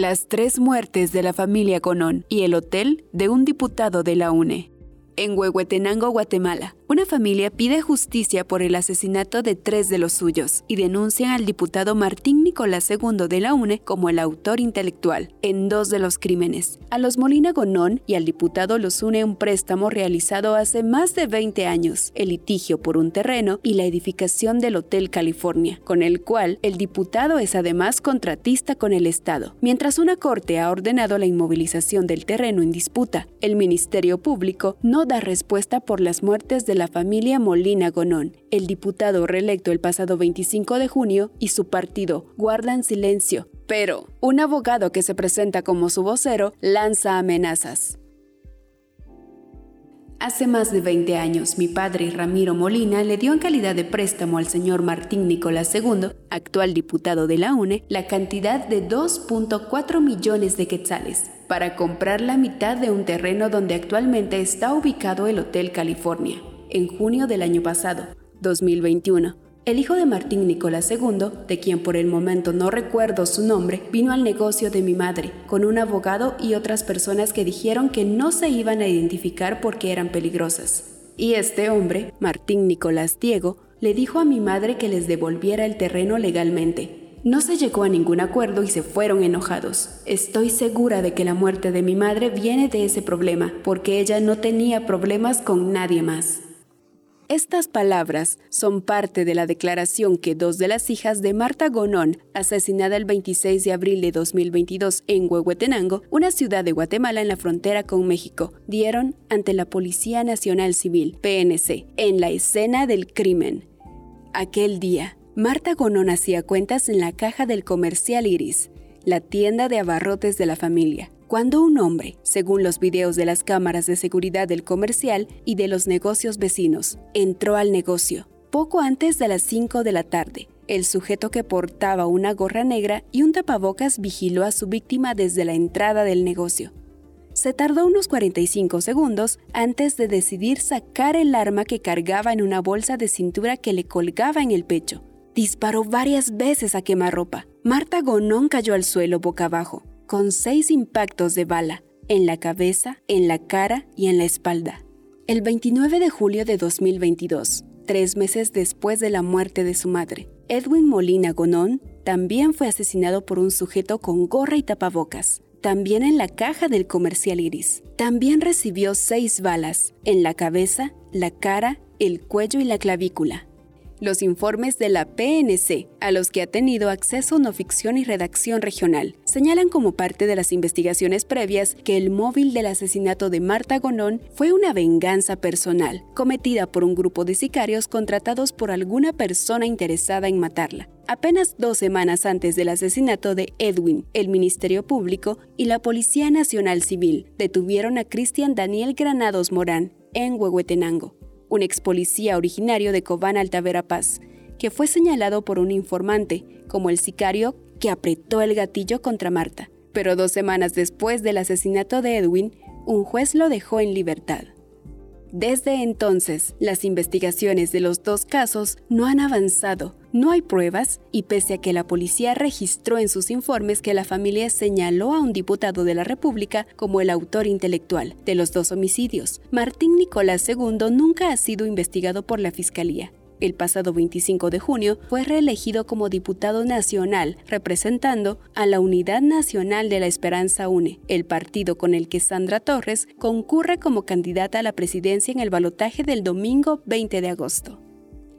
Las tres muertes de la familia Conón y el hotel de un diputado de la UNE. En Huehuetenango, Guatemala, una familia pide justicia por el asesinato de tres de los suyos y denuncian al diputado Martín Nicolás II de la UNE como el autor intelectual en dos de los crímenes. A los Molina Gonón y al diputado los une un préstamo realizado hace más de 20 años, el litigio por un terreno y la edificación del Hotel California, con el cual el diputado es además contratista con el Estado. Mientras una corte ha ordenado la inmovilización del terreno en disputa, el Ministerio Público no da respuesta por las muertes de la familia Molina Gonón. El diputado reelecto el pasado 25 de junio y su partido guardan silencio, pero un abogado que se presenta como su vocero lanza amenazas. Hace más de 20 años, mi padre, Ramiro Molina, le dio en calidad de préstamo al señor Martín Nicolás II, actual diputado de la UNE, la cantidad de 2.4 millones de quetzales para comprar la mitad de un terreno donde actualmente está ubicado el Hotel California en junio del año pasado, 2021. El hijo de Martín Nicolás II, de quien por el momento no recuerdo su nombre, vino al negocio de mi madre, con un abogado y otras personas que dijeron que no se iban a identificar porque eran peligrosas. Y este hombre, Martín Nicolás Diego, le dijo a mi madre que les devolviera el terreno legalmente. No se llegó a ningún acuerdo y se fueron enojados. Estoy segura de que la muerte de mi madre viene de ese problema, porque ella no tenía problemas con nadie más. Estas palabras son parte de la declaración que dos de las hijas de Marta Gonón, asesinada el 26 de abril de 2022 en Huehuetenango, una ciudad de Guatemala en la frontera con México, dieron ante la Policía Nacional Civil, PNC, en la escena del crimen. Aquel día, Marta Gonón hacía cuentas en la caja del comercial Iris, la tienda de abarrotes de la familia cuando un hombre, según los videos de las cámaras de seguridad del comercial y de los negocios vecinos, entró al negocio poco antes de las 5 de la tarde. El sujeto que portaba una gorra negra y un tapabocas vigiló a su víctima desde la entrada del negocio. Se tardó unos 45 segundos antes de decidir sacar el arma que cargaba en una bolsa de cintura que le colgaba en el pecho. Disparó varias veces a quemarropa. Marta Gonón cayó al suelo boca abajo con seis impactos de bala en la cabeza, en la cara y en la espalda. El 29 de julio de 2022, tres meses después de la muerte de su madre, Edwin Molina Gonón también fue asesinado por un sujeto con gorra y tapabocas, también en la caja del comercial Iris. También recibió seis balas en la cabeza, la cara, el cuello y la clavícula los informes de la PNC, a los que ha tenido acceso no ficción y redacción regional, señalan como parte de las investigaciones previas que el móvil del asesinato de Marta Gonón fue una venganza personal, cometida por un grupo de sicarios contratados por alguna persona interesada en matarla. Apenas dos semanas antes del asesinato de Edwin, el Ministerio Público y la Policía Nacional Civil detuvieron a Cristian Daniel Granados Morán en Huehuetenango un ex policía originario de Cobán Altavera Paz, que fue señalado por un informante como el sicario que apretó el gatillo contra Marta. Pero dos semanas después del asesinato de Edwin, un juez lo dejó en libertad. Desde entonces, las investigaciones de los dos casos no han avanzado, no hay pruebas y pese a que la policía registró en sus informes que la familia señaló a un diputado de la República como el autor intelectual de los dos homicidios, Martín Nicolás II nunca ha sido investigado por la Fiscalía el pasado 25 de junio, fue reelegido como diputado nacional, representando a la Unidad Nacional de la Esperanza UNE, el partido con el que Sandra Torres concurre como candidata a la presidencia en el balotaje del domingo 20 de agosto.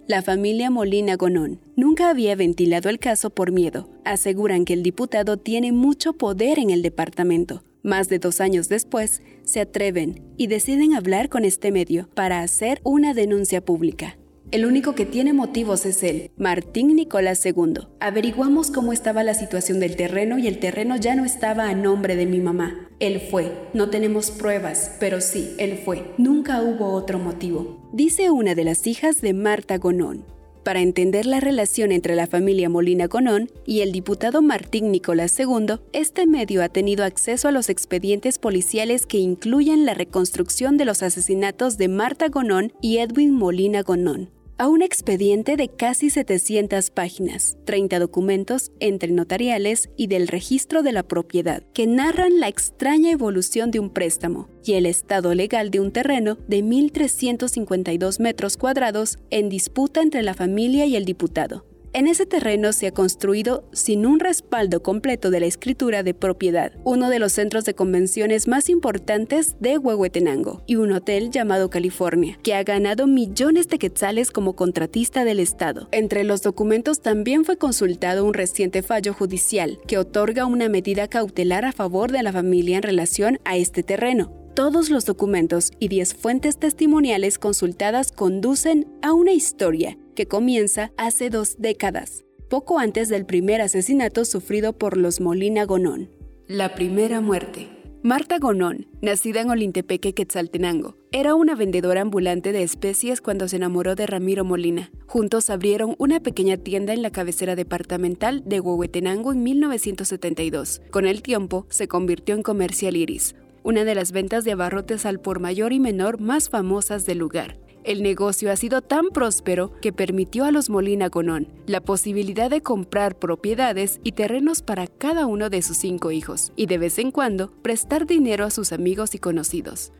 La familia Molina Gonón nunca había ventilado el caso por miedo. Aseguran que el diputado tiene mucho poder en el departamento. Más de dos años después, se atreven y deciden hablar con este medio para hacer una denuncia pública. El único que tiene motivos es él, Martín Nicolás II. Averiguamos cómo estaba la situación del terreno y el terreno ya no estaba a nombre de mi mamá. Él fue. No tenemos pruebas, pero sí, él fue. Nunca hubo otro motivo. Dice una de las hijas de Marta Gonón. Para entender la relación entre la familia Molina Gonón y el diputado Martín Nicolás II, este medio ha tenido acceso a los expedientes policiales que incluyen la reconstrucción de los asesinatos de Marta Gonón y Edwin Molina Gonón a un expediente de casi 700 páginas, 30 documentos entre notariales y del registro de la propiedad, que narran la extraña evolución de un préstamo y el estado legal de un terreno de 1.352 metros cuadrados en disputa entre la familia y el diputado. En ese terreno se ha construido, sin un respaldo completo de la escritura de propiedad, uno de los centros de convenciones más importantes de Huehuetenango y un hotel llamado California, que ha ganado millones de quetzales como contratista del Estado. Entre los documentos también fue consultado un reciente fallo judicial que otorga una medida cautelar a favor de la familia en relación a este terreno, todos los documentos y 10 fuentes testimoniales consultadas conducen a una historia que comienza hace dos décadas, poco antes del primer asesinato sufrido por los Molina Gonón. La primera muerte. Marta Gonón, nacida en Olintepeque, Quetzaltenango, era una vendedora ambulante de especies cuando se enamoró de Ramiro Molina. Juntos abrieron una pequeña tienda en la cabecera departamental de Huehuetenango en 1972. Con el tiempo, se convirtió en Comercial Iris, una de las ventas de abarrotes al por mayor y menor más famosas del lugar. El negocio ha sido tan próspero que permitió a los Molina Gonón la posibilidad de comprar propiedades y terrenos para cada uno de sus cinco hijos y de vez en cuando prestar dinero a sus amigos y conocidos.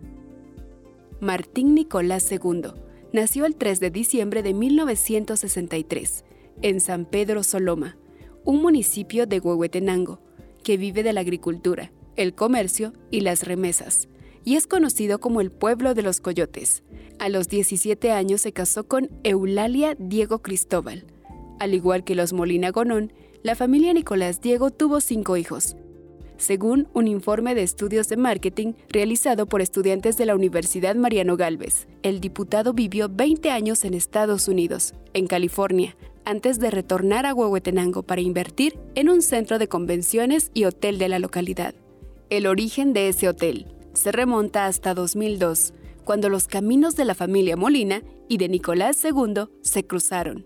Martín Nicolás II nació el 3 de diciembre de 1963 en San Pedro Soloma, un municipio de Huehuetenango, que vive de la agricultura el comercio y las remesas, y es conocido como el pueblo de los coyotes. A los 17 años se casó con Eulalia Diego Cristóbal. Al igual que los Molina Gonón, la familia Nicolás Diego tuvo cinco hijos. Según un informe de estudios de marketing realizado por estudiantes de la Universidad Mariano Galvez, el diputado vivió 20 años en Estados Unidos, en California, antes de retornar a Huehuetenango para invertir en un centro de convenciones y hotel de la localidad. El origen de ese hotel se remonta hasta 2002, cuando los caminos de la familia Molina y de Nicolás II se cruzaron.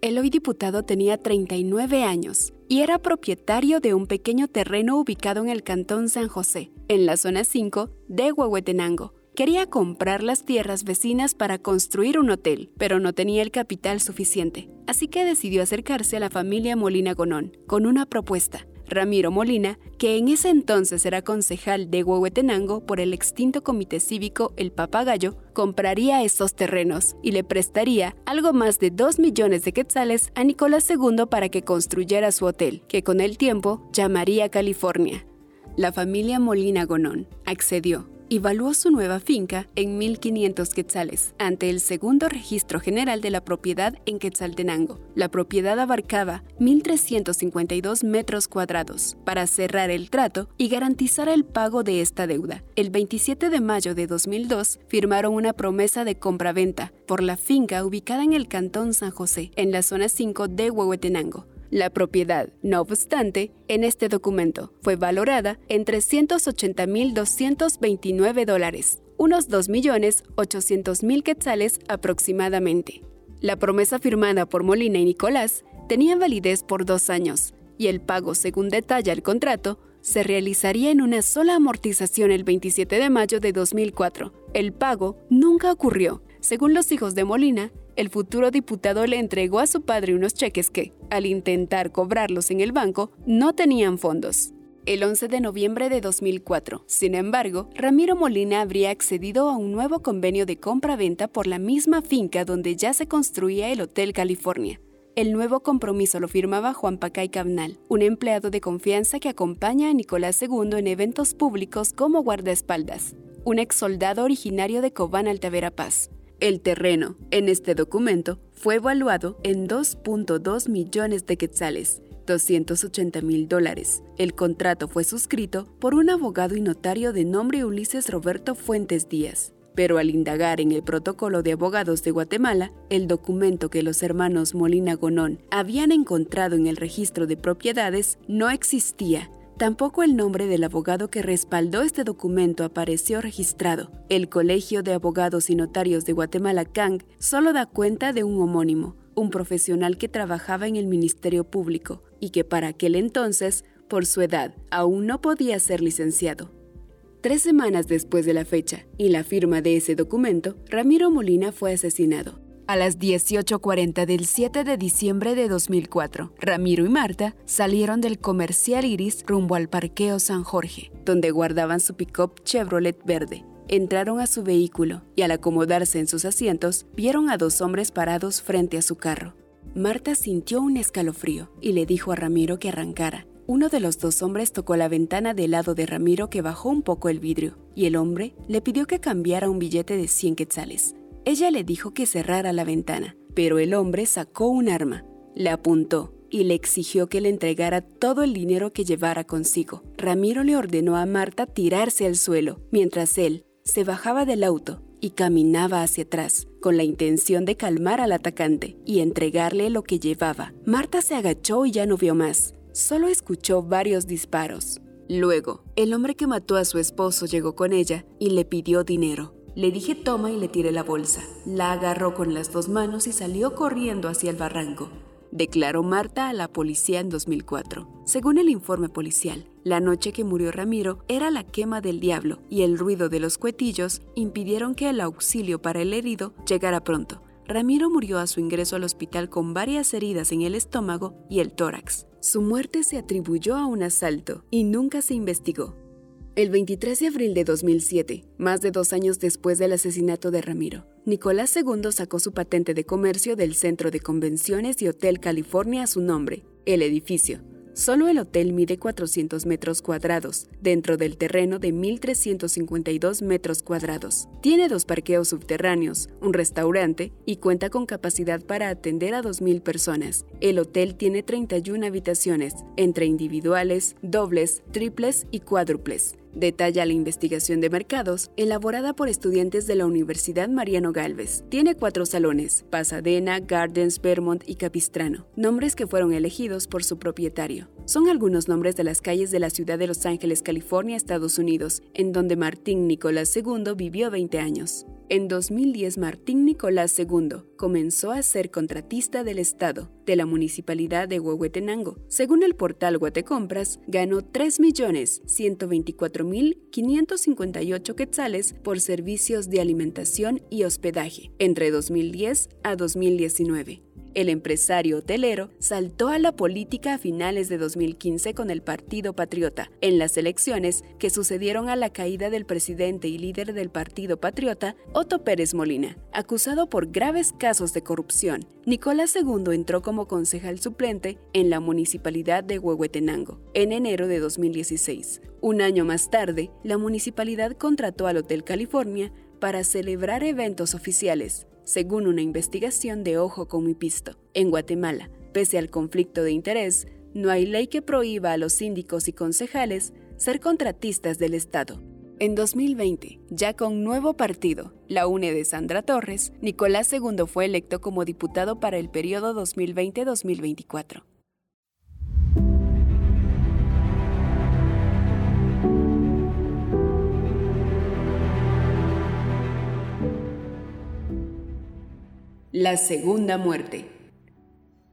El hoy diputado tenía 39 años y era propietario de un pequeño terreno ubicado en el cantón San José, en la zona 5 de Huehuetenango. Quería comprar las tierras vecinas para construir un hotel, pero no tenía el capital suficiente, así que decidió acercarse a la familia Molina Gonón con una propuesta Ramiro Molina, que en ese entonces era concejal de Huehuetenango por el extinto comité cívico El Papagayo, compraría estos terrenos y le prestaría algo más de 2 millones de quetzales a Nicolás II para que construyera su hotel, que con el tiempo llamaría California. La familia Molina Gonón accedió evaluó su nueva finca en 1.500 quetzales ante el segundo registro general de la propiedad en Quetzaltenango. La propiedad abarcaba 1.352 metros cuadrados. Para cerrar el trato y garantizar el pago de esta deuda, el 27 de mayo de 2002 firmaron una promesa de compraventa por la finca ubicada en el Cantón San José, en la zona 5 de Huehuetenango la propiedad, no obstante, en este documento fue valorada en 380.229 dólares, unos 2.800.000 quetzales aproximadamente. La promesa firmada por Molina y Nicolás tenía validez por dos años y el pago, según detalla el contrato, se realizaría en una sola amortización el 27 de mayo de 2004. El pago nunca ocurrió. Según los hijos de Molina, el futuro diputado le entregó a su padre unos cheques que, al intentar cobrarlos en el banco, no tenían fondos. El 11 de noviembre de 2004, sin embargo, Ramiro Molina habría accedido a un nuevo convenio de compra-venta por la misma finca donde ya se construía el Hotel California. El nuevo compromiso lo firmaba Juan Pacay Cabnal, un empleado de confianza que acompaña a Nicolás II en eventos públicos como guardaespaldas, un ex soldado originario de Cobán Altavera Paz. El terreno, en este documento, fue evaluado en 2.2 millones de quetzales, 280 mil dólares. El contrato fue suscrito por un abogado y notario de nombre Ulises Roberto Fuentes Díaz. pero al indagar en el protocolo de abogados de Guatemala, el documento que los hermanos Molina Gonón habían encontrado en el registro de propiedades no existía. Tampoco el nombre del abogado que respaldó este documento apareció registrado. El Colegio de Abogados y Notarios de Guatemala, CANG, solo da cuenta de un homónimo, un profesional que trabajaba en el Ministerio Público y que para aquel entonces, por su edad, aún no podía ser licenciado. Tres semanas después de la fecha y la firma de ese documento, Ramiro Molina fue asesinado. A las 18.40 del 7 de diciembre de 2004, Ramiro y Marta salieron del comercial Iris rumbo al parqueo San Jorge, donde guardaban su pick-up Chevrolet verde. Entraron a su vehículo y al acomodarse en sus asientos, vieron a dos hombres parados frente a su carro. Marta sintió un escalofrío y le dijo a Ramiro que arrancara, uno de los dos hombres tocó la ventana del lado de Ramiro que bajó un poco el vidrio, y el hombre le pidió que cambiara un billete de 100 quetzales. Ella le dijo que cerrara la ventana, pero el hombre sacó un arma, le apuntó y le exigió que le entregara todo el dinero que llevara consigo. Ramiro le ordenó a Marta tirarse al suelo, mientras él se bajaba del auto y caminaba hacia atrás, con la intención de calmar al atacante y entregarle lo que llevaba. Marta se agachó y ya no vio más solo escuchó varios disparos. Luego, el hombre que mató a su esposo llegó con ella y le pidió dinero. Le dije toma y le tiré la bolsa. La agarró con las dos manos y salió corriendo hacia el barranco, declaró Marta a la policía en 2004. Según el informe policial, la noche que murió Ramiro era la quema del diablo y el ruido de los cuetillos impidieron que el auxilio para el herido llegara pronto. Ramiro murió a su ingreso al hospital con varias heridas en el estómago y el tórax. Su muerte se atribuyó a un asalto y nunca se investigó. El 23 de abril de 2007, más de dos años después del asesinato de Ramiro, Nicolás II sacó su patente de comercio del Centro de Convenciones y Hotel California a su nombre, el edificio, Solo el hotel mide 400 metros cuadrados, dentro del terreno de 1.352 metros cuadrados. Tiene dos parqueos subterráneos, un restaurante y cuenta con capacidad para atender a 2.000 personas. El hotel tiene 31 habitaciones, entre individuales, dobles, triples y cuádruples detalla la investigación de mercados elaborada por estudiantes de la Universidad Mariano Galvez. Tiene cuatro salones, Pasadena, Gardens, Vermont y Capistrano, nombres que fueron elegidos por su propietario. Son algunos nombres de las calles de la ciudad de Los Ángeles, California, Estados Unidos, en donde Martín Nicolás II vivió 20 años. En 2010, Martín Nicolás II comenzó a ser contratista del Estado de la Municipalidad de Huehuetenango. Según el portal Guatecompras, ganó 3.124.558 quetzales por servicios de alimentación y hospedaje entre 2010 a 2019. El empresario hotelero saltó a la política a finales de 2015 con el Partido Patriota, en las elecciones que sucedieron a la caída del presidente y líder del Partido Patriota, Otto Pérez Molina, acusado por graves casos de corrupción. Nicolás II entró como concejal suplente en la municipalidad de Huehuetenango en enero de 2016. Un año más tarde, la municipalidad contrató al Hotel California para celebrar eventos oficiales según una investigación de Ojo con mi pisto. En Guatemala, pese al conflicto de interés, no hay ley que prohíba a los síndicos y concejales ser contratistas del Estado. En 2020, ya con nuevo partido, la UNE de Sandra Torres, Nicolás II fue electo como diputado para el periodo 2020-2024. La segunda muerte.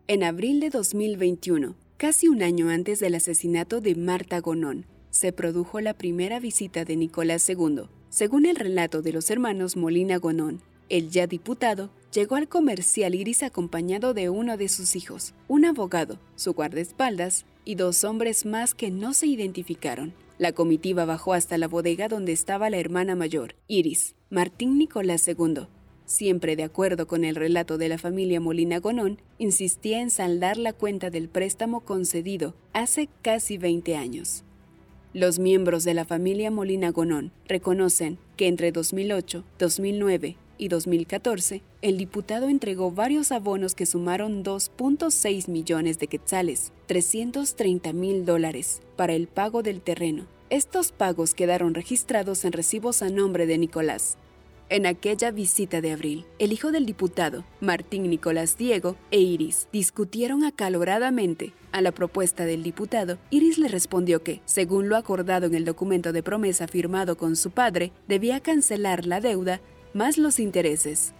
En abril de 2021, casi un año antes del asesinato de Marta Gonón, se produjo la primera visita de Nicolás II. Según el relato de los hermanos Molina Gonón, el ya diputado llegó al comercial Iris acompañado de uno de sus hijos, un abogado, su guardaespaldas y dos hombres más que no se identificaron. La comitiva bajó hasta la bodega donde estaba la hermana mayor, Iris, Martín Nicolás II, siempre de acuerdo con el relato de la familia Molina Gonón, insistía en saldar la cuenta del préstamo concedido hace casi 20 años. Los miembros de la familia Molina Gonón reconocen que entre 2008, 2009 y 2014, el diputado entregó varios abonos que sumaron 2.6 millones de quetzales, 330 mil dólares, para el pago del terreno. Estos pagos quedaron registrados en recibos a nombre de Nicolás, En aquella visita de abril, el hijo del diputado, Martín Nicolás Diego, e Iris discutieron acaloradamente. A la propuesta del diputado, Iris le respondió que, según lo acordado en el documento de promesa firmado con su padre, debía cancelar la deuda más los intereses.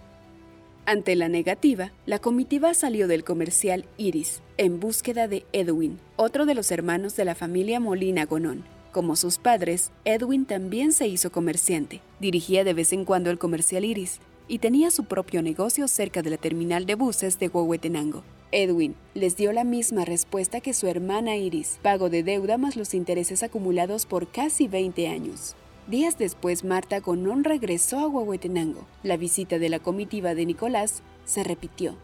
Ante la negativa, la comitiva salió del comercial Iris en búsqueda de Edwin, otro de los hermanos de la familia Molina Gonón, como sus padres, Edwin también se hizo comerciante. Dirigía de vez en cuando el comercial Iris y tenía su propio negocio cerca de la terminal de buses de Huehuetenango. Edwin les dio la misma respuesta que su hermana Iris, pago de deuda más los intereses acumulados por casi 20 años. Días después, Marta Gonón regresó a Huehuetenango. La visita de la comitiva de Nicolás se repitió.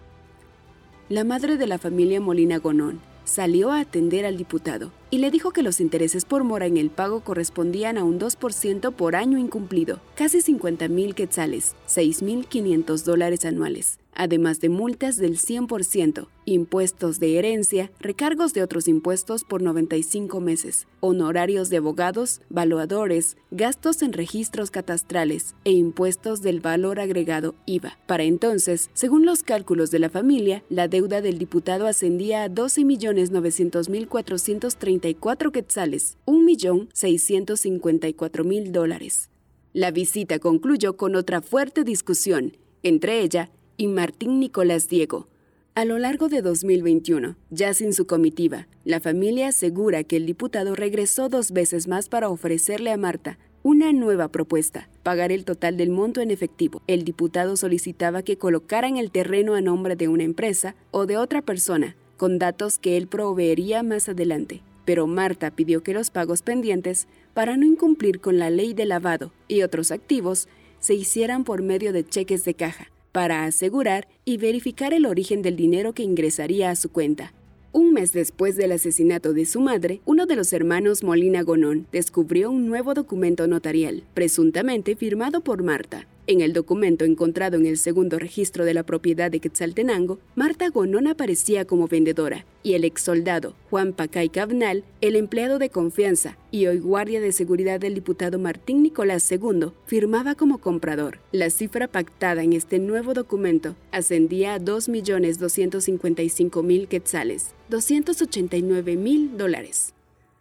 La madre de la familia Molina Gonón salió a atender al diputado y le dijo que los intereses por mora en el pago correspondían a un 2% por año incumplido, casi 50 mil quetzales, 6.500 dólares anuales además de multas del 100%, impuestos de herencia, recargos de otros impuestos por 95 meses, honorarios de abogados, valuadores, gastos en registros catastrales e impuestos del valor agregado IVA. Para entonces, según los cálculos de la familia, la deuda del diputado ascendía a 12.900.434 quetzales, 1.654.000 dólares. La visita concluyó con otra fuerte discusión, entre ella y Martín Nicolás Diego. A lo largo de 2021, ya sin su comitiva, la familia asegura que el diputado regresó dos veces más para ofrecerle a Marta una nueva propuesta, pagar el total del monto en efectivo. El diputado solicitaba que colocaran el terreno a nombre de una empresa o de otra persona, con datos que él proveería más adelante. Pero Marta pidió que los pagos pendientes, para no incumplir con la ley de lavado y otros activos, se hicieran por medio de cheques de caja, para asegurar y verificar el origen del dinero que ingresaría a su cuenta. Un mes después del asesinato de su madre, uno de los hermanos Molina Gonón descubrió un nuevo documento notarial, presuntamente firmado por Marta, en el documento encontrado en el segundo registro de la propiedad de Quetzaltenango, Marta Gonón aparecía como vendedora y el ex soldado Juan Pacay Cabnal, el empleado de confianza y hoy guardia de seguridad del diputado Martín Nicolás II, firmaba como comprador. La cifra pactada en este nuevo documento ascendía a 2.255.000 quetzales, 289.000 dólares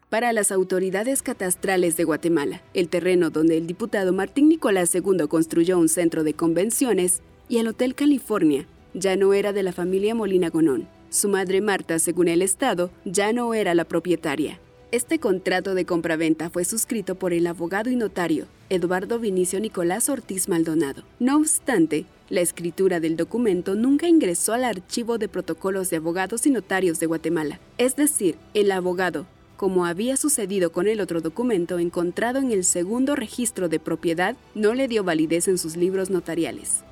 para las autoridades catastrales de Guatemala, el terreno donde el diputado Martín Nicolás II construyó un centro de convenciones y el Hotel California ya no era de la familia Molina Gonón. Su madre Marta, según el Estado, ya no era la propietaria. Este contrato de compraventa fue suscrito por el abogado y notario Eduardo Vinicio Nicolás Ortiz Maldonado. No obstante, la escritura del documento nunca ingresó al archivo de protocolos de abogados y notarios de Guatemala. Es decir, el abogado como había sucedido con el otro documento encontrado en el segundo registro de propiedad, no le dio validez en sus libros notariales.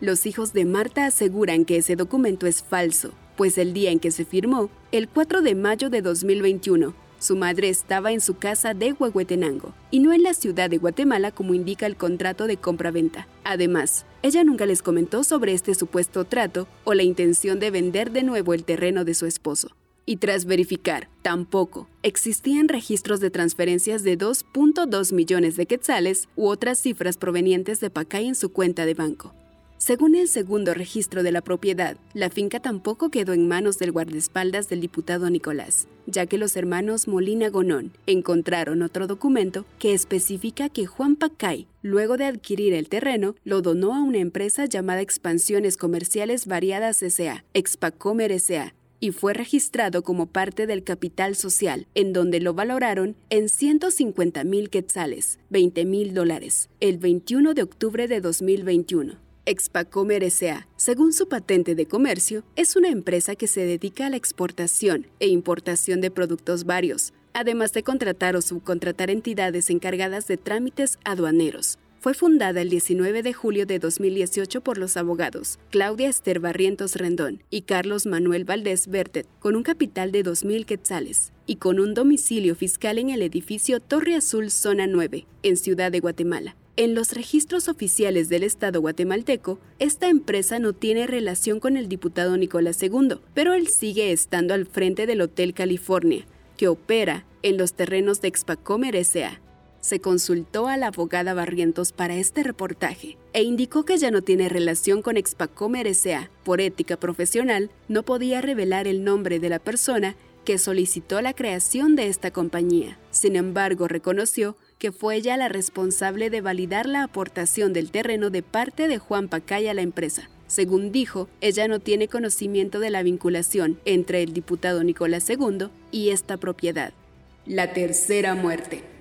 Los hijos de Marta aseguran que ese documento es falso, pues el día en que se firmó, el 4 de mayo de 2021, su madre estaba en su casa de Huehuetenango y no en la ciudad de Guatemala como indica el contrato de compra-venta. Además, ella nunca les comentó sobre este supuesto trato o la intención de vender de nuevo el terreno de su esposo. Y tras verificar, tampoco, existían registros de transferencias de 2.2 millones de quetzales u otras cifras provenientes de Pacay en su cuenta de banco. Según el segundo registro de la propiedad, la finca tampoco quedó en manos del guardaespaldas del diputado Nicolás, ya que los hermanos Molina Gonón encontraron otro documento que especifica que Juan Pacay, luego de adquirir el terreno, lo donó a una empresa llamada Expansiones Comerciales Variadas S.A., Expacomer S.A., y fue registrado como parte del capital social, en donde lo valoraron en 150 mil quetzales, 20 mil dólares, el 21 de octubre de 2021. Expacomer S.A., según su patente de comercio, es una empresa que se dedica a la exportación e importación de productos varios, además de contratar o subcontratar entidades encargadas de trámites aduaneros, fue fundada el 19 de julio de 2018 por los abogados Claudia Esther Barrientos Rendón y Carlos Manuel Valdés Bertet, con un capital de 2.000 quetzales y con un domicilio fiscal en el edificio Torre Azul Zona 9, en Ciudad de Guatemala. En los registros oficiales del Estado guatemalteco, esta empresa no tiene relación con el diputado Nicolás II, pero él sigue estando al frente del Hotel California, que opera en los terrenos de Expacomer S.A se consultó a la abogada Barrientos para este reportaje e indicó que ya no tiene relación con Expacomer S.A. Por ética profesional, no podía revelar el nombre de la persona que solicitó la creación de esta compañía. Sin embargo, reconoció que fue ella la responsable de validar la aportación del terreno de parte de Juan Pacay a la empresa. Según dijo, ella no tiene conocimiento de la vinculación entre el diputado Nicolás II y esta propiedad. La tercera muerte.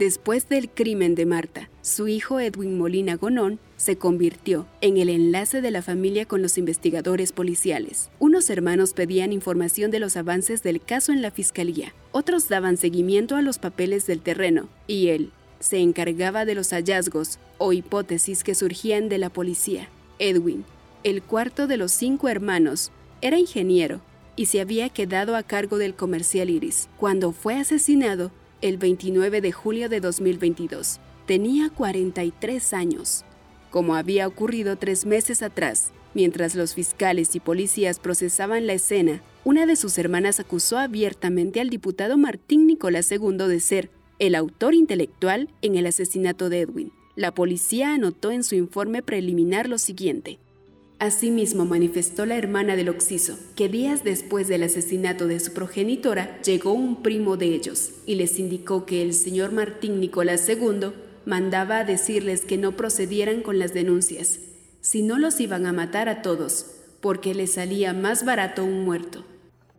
Después del crimen de Marta, su hijo Edwin Molina Gonón se convirtió en el enlace de la familia con los investigadores policiales. Unos hermanos pedían información de los avances del caso en la fiscalía, otros daban seguimiento a los papeles del terreno, y él se encargaba de los hallazgos o hipótesis que surgían de la policía. Edwin, el cuarto de los cinco hermanos, era ingeniero y se había quedado a cargo del comercial Iris. Cuando fue asesinado, el 29 de julio de 2022. Tenía 43 años. Como había ocurrido tres meses atrás, mientras los fiscales y policías procesaban la escena, una de sus hermanas acusó abiertamente al diputado Martín Nicolás II de ser el autor intelectual en el asesinato de Edwin. La policía anotó en su informe preliminar lo siguiente. Asimismo manifestó la hermana del Oxiso que días después del asesinato de su progenitora llegó un primo de ellos y les indicó que el señor Martín Nicolás II mandaba a decirles que no procedieran con las denuncias, si no los iban a matar a todos, porque les salía más barato un muerto.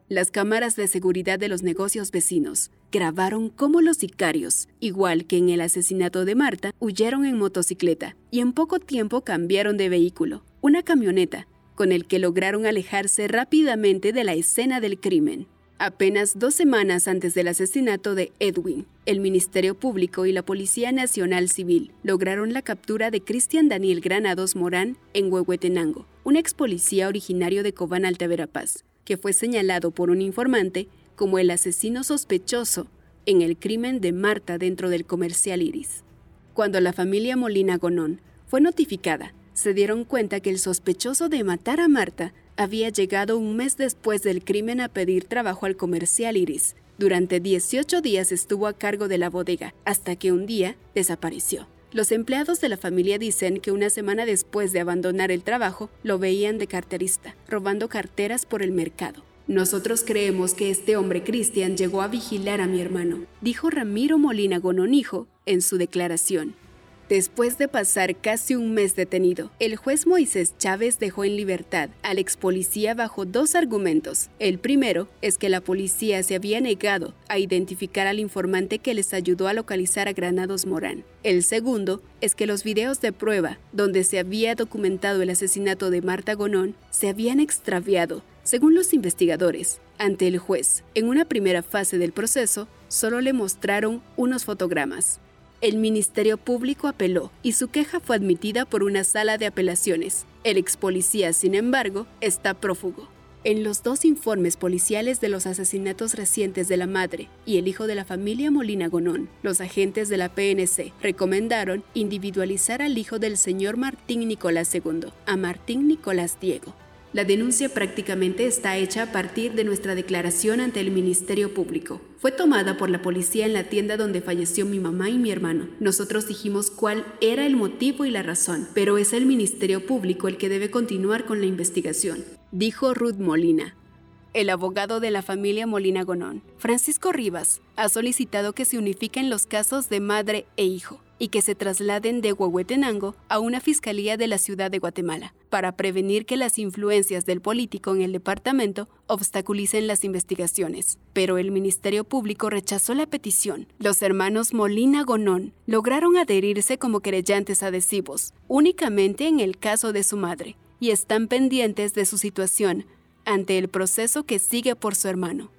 Las cámaras de seguridad de los negocios vecinos grabaron cómo los sicarios, igual que en el asesinato de Marta, huyeron en motocicleta y en poco tiempo cambiaron de vehículo una camioneta, con el que lograron alejarse rápidamente de la escena del crimen. Apenas dos semanas antes del asesinato de Edwin, el Ministerio Público y la Policía Nacional Civil lograron la captura de Cristian Daniel Granados Morán en Huehuetenango, un ex policía originario de Cobán Alta Verapaz, que fue señalado por un informante como el asesino sospechoso en el crimen de Marta dentro del comercial Iris. Cuando la familia Molina Gonón fue notificada se dieron cuenta que el sospechoso de matar a Marta había llegado un mes después del crimen a pedir trabajo al comercial Iris. Durante 18 días estuvo a cargo de la bodega, hasta que un día desapareció. Los empleados de la familia dicen que una semana después de abandonar el trabajo, lo veían de carterista, robando carteras por el mercado. Nosotros creemos que este hombre Cristian llegó a vigilar a mi hermano, dijo Ramiro Molina Gononijo en su declaración. Después de pasar casi un mes detenido, el juez Moisés Chávez dejó en libertad al ex policía bajo dos argumentos. El primero es que la policía se había negado a identificar al informante que les ayudó a localizar a Granados Morán. El segundo es que los videos de prueba, donde se había documentado el asesinato de Marta Gonón, se habían extraviado. Según los investigadores, ante el juez, en una primera fase del proceso, solo le mostraron unos fotogramas. El Ministerio Público apeló y su queja fue admitida por una sala de apelaciones. El ex policía, sin embargo, está prófugo. En los dos informes policiales de los asesinatos recientes de la madre y el hijo de la familia Molina Gonón, los agentes de la PNC recomendaron individualizar al hijo del señor Martín Nicolás II, a Martín Nicolás Diego, la denuncia prácticamente está hecha a partir de nuestra declaración ante el Ministerio Público. Fue tomada por la policía en la tienda donde falleció mi mamá y mi hermano. Nosotros dijimos cuál era el motivo y la razón, pero es el Ministerio Público el que debe continuar con la investigación, dijo Ruth Molina, el abogado de la familia Molina Gonón, Francisco Rivas, ha solicitado que se unifiquen los casos de madre e hijo y que se trasladen de Huehuetenango a una fiscalía de la ciudad de Guatemala, para prevenir que las influencias del político en el departamento obstaculicen las investigaciones. Pero el Ministerio Público rechazó la petición. Los hermanos Molina Gonón lograron adherirse como querellantes adhesivos, únicamente en el caso de su madre, y están pendientes de su situación ante el proceso que sigue por su hermano.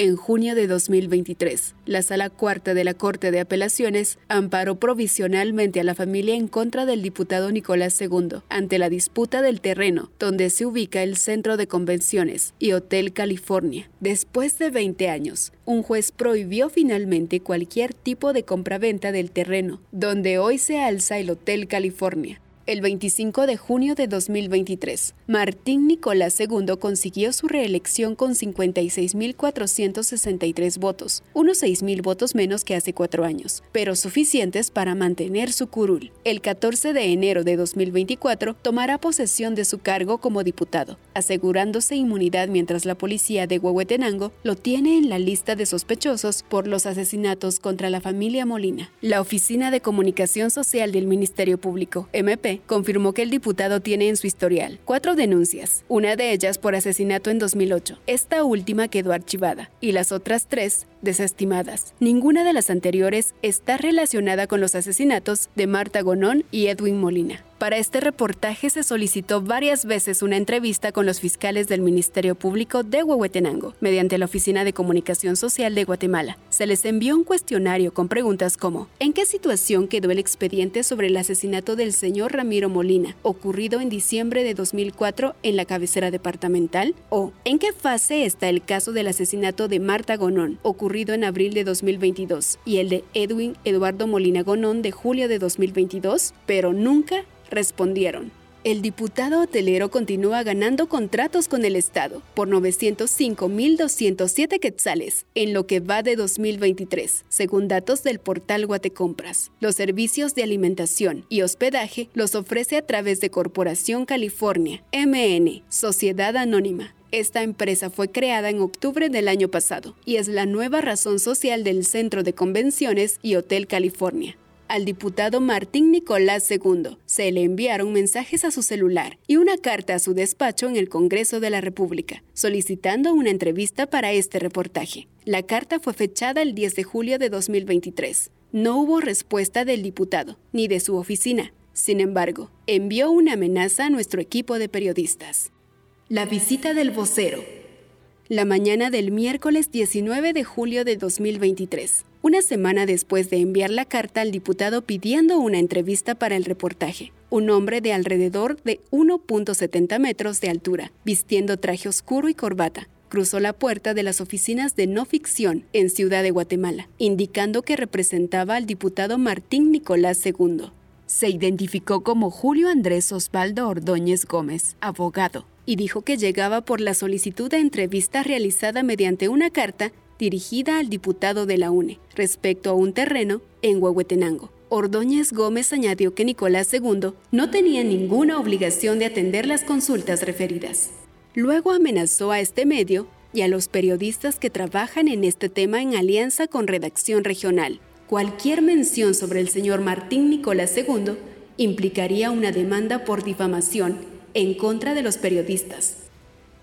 En junio de 2023, la Sala Cuarta de la Corte de Apelaciones amparó provisionalmente a la familia en contra del diputado Nicolás II ante la disputa del terreno donde se ubica el Centro de Convenciones y Hotel California. Después de 20 años, un juez prohibió finalmente cualquier tipo de compraventa del terreno donde hoy se alza el Hotel California. El 25 de junio de 2023. Martín Nicolás II consiguió su reelección con 56.463 votos, unos 6.000 votos menos que hace cuatro años, pero suficientes para mantener su curul. El 14 de enero de 2024 tomará posesión de su cargo como diputado, asegurándose inmunidad mientras la policía de Huehuetenango lo tiene en la lista de sospechosos por los asesinatos contra la familia Molina. La Oficina de Comunicación Social del Ministerio Público, MP, confirmó que el diputado tiene en su historial cuatro denuncias, una de ellas por asesinato en 2008. Esta última quedó archivada y las otras tres desestimadas. Ninguna de las anteriores está relacionada con los asesinatos de Marta Gonón y Edwin Molina. Para este reportaje se solicitó varias veces una entrevista con los fiscales del Ministerio Público de Huehuetenango, mediante la Oficina de Comunicación Social de Guatemala. Se les envió un cuestionario con preguntas como ¿En qué situación quedó el expediente sobre el asesinato del señor Ramiro Molina, ocurrido en diciembre de 2004 en la cabecera departamental? ¿O ¿En qué fase está el caso del asesinato de Marta Gonón, en abril de 2022, y el de Edwin Eduardo Molina Gonón de julio de 2022? Pero nunca respondieron. El diputado hotelero continúa ganando contratos con el Estado por 905.207 quetzales en lo que va de 2023, según datos del portal Guatecompras. Los servicios de alimentación y hospedaje los ofrece a través de Corporación California, MN, Sociedad Anónima, esta empresa fue creada en octubre del año pasado y es la nueva razón social del Centro de Convenciones y Hotel California al diputado Martín Nicolás II se le enviaron mensajes a su celular y una carta a su despacho en el Congreso de la República, solicitando una entrevista para este reportaje. La carta fue fechada el 10 de julio de 2023. No hubo respuesta del diputado, ni de su oficina. Sin embargo, envió una amenaza a nuestro equipo de periodistas. La visita del vocero. La mañana del miércoles 19 de julio de 2023, una semana después de enviar la carta al diputado pidiendo una entrevista para el reportaje. Un hombre de alrededor de 1.70 metros de altura, vistiendo traje oscuro y corbata, cruzó la puerta de las oficinas de no ficción en Ciudad de Guatemala, indicando que representaba al diputado Martín Nicolás II. Se identificó como Julio Andrés Osvaldo Ordóñez Gómez, abogado, y dijo que llegaba por la solicitud de entrevista realizada mediante una carta dirigida al diputado de la UNE respecto a un terreno en Huehuetenango. Ordóñez Gómez añadió que Nicolás II no tenía ninguna obligación de atender las consultas referidas. Luego amenazó a este medio y a los periodistas que trabajan en este tema en alianza con Redacción Regional. Cualquier mención sobre el señor Martín Nicolás II implicaría una demanda por difamación en contra de los periodistas.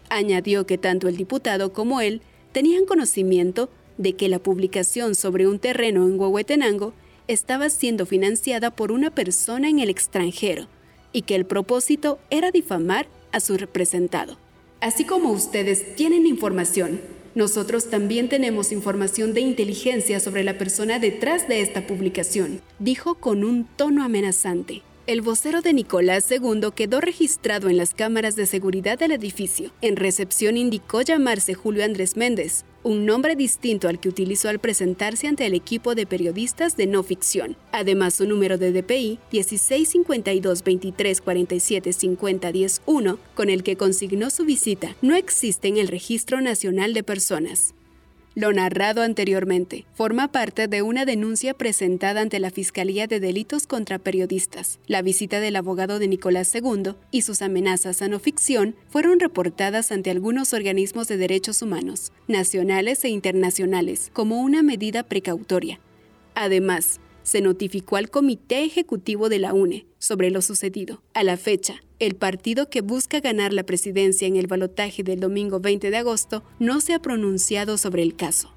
Añadió que tanto el diputado como él tenían conocimiento de que la publicación sobre un terreno en Huehuetenango estaba siendo financiada por una persona en el extranjero y que el propósito era difamar a su representado. Así como ustedes tienen información, nosotros también tenemos información de inteligencia sobre la persona detrás de esta publicación, dijo con un tono amenazante. El vocero de Nicolás II quedó registrado en las cámaras de seguridad del edificio. En recepción indicó llamarse Julio Andrés Méndez, un nombre distinto al que utilizó al presentarse ante el equipo de periodistas de no ficción. Además, su número de DPI 1652 23 47 50 10 1, con el que consignó su visita, no existe en el Registro Nacional de Personas. Lo narrado anteriormente forma parte de una denuncia presentada ante la Fiscalía de Delitos contra Periodistas. La visita del abogado de Nicolás II y sus amenazas a no ficción fueron reportadas ante algunos organismos de derechos humanos, nacionales e internacionales, como una medida precautoria. Además, se notificó al Comité Ejecutivo de la UNE sobre lo sucedido. A la fecha, el partido que busca ganar la presidencia en el balotaje del domingo 20 de agosto no se ha pronunciado sobre el caso.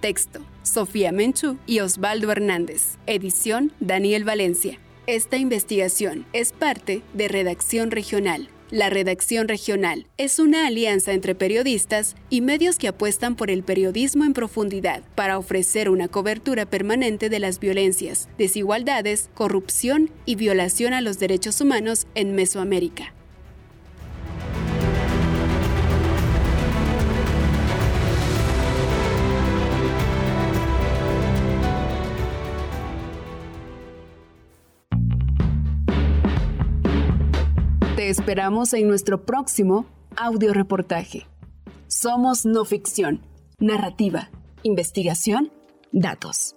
Texto. Sofía Menchú y Osvaldo Hernández. Edición Daniel Valencia. Esta investigación es parte de Redacción Regional la redacción regional es una alianza entre periodistas y medios que apuestan por el periodismo en profundidad para ofrecer una cobertura permanente de las violencias, desigualdades, corrupción y violación a los derechos humanos en Mesoamérica. Te esperamos en nuestro próximo audio reportaje. Somos no ficción, narrativa, investigación, datos.